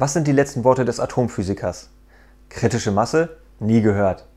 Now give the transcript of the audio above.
Was sind die letzten Worte des Atomphysikers? Kritische Masse? Nie gehört.